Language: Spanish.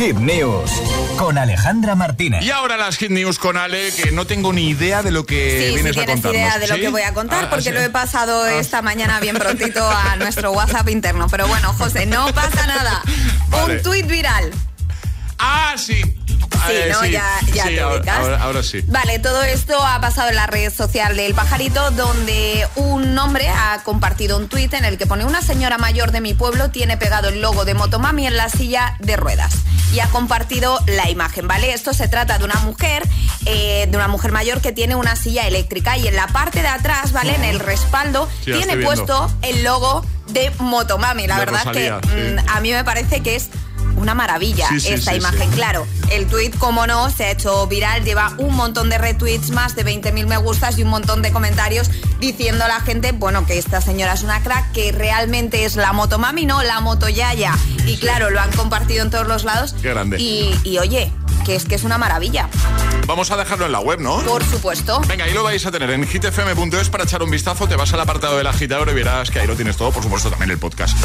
Hit News con Alejandra Martínez. Y ahora las Hit News con Ale, que no tengo ni idea de lo que sí, vienes sí a tienes contarnos. idea de lo ¿Sí? que voy a contar, Ah, porque sí. lo he pasado esta mañana bien prontito a nuestro WhatsApp interno. Pero bueno, José, no pasa nada. Vale. Un tuit viral. Ah, sí. Sí, Eh, ¿no? Ya, ya sí, te ahora, ubicas. ahora- ahora sí. Vale, todo esto ha pasado en la red social del pajarito, donde un hombre ha compartido un tuit en el que pone una señora mayor de mi pueblo tiene pegado el logo de Motomami en la silla de ruedas. Y ha compartido la imagen, ¿vale? Esto se trata de una mujer, eh, de una mujer mayor que tiene una silla eléctrica y en la parte de atrás, ¿vale? En el respaldo, Sí, tiene puesto el logo de Motomami. La verdad Rosalía, que sí. mm, a mí me parece que es una maravilla Sí, sí, esta sí, imagen. Claro, el tweet, como no, se ha hecho viral, lleva un montón de retweets, más de 20.000 me gustas y un montón de comentarios diciendo a la gente, bueno, que esta señora es una crack, que realmente es la motomami, no la motoyaya. Y claro, lo han compartido en todos los lados. Qué grande. Y, y oye, que es que es una maravilla, Vamos a dejarlo en la web, ¿no? por supuesto. Venga, ahí lo vais a tener en hitfm.es para echar un vistazo. Te vas al apartado del agitador y verás que ahí lo tienes todo. Por supuesto, también el podcast.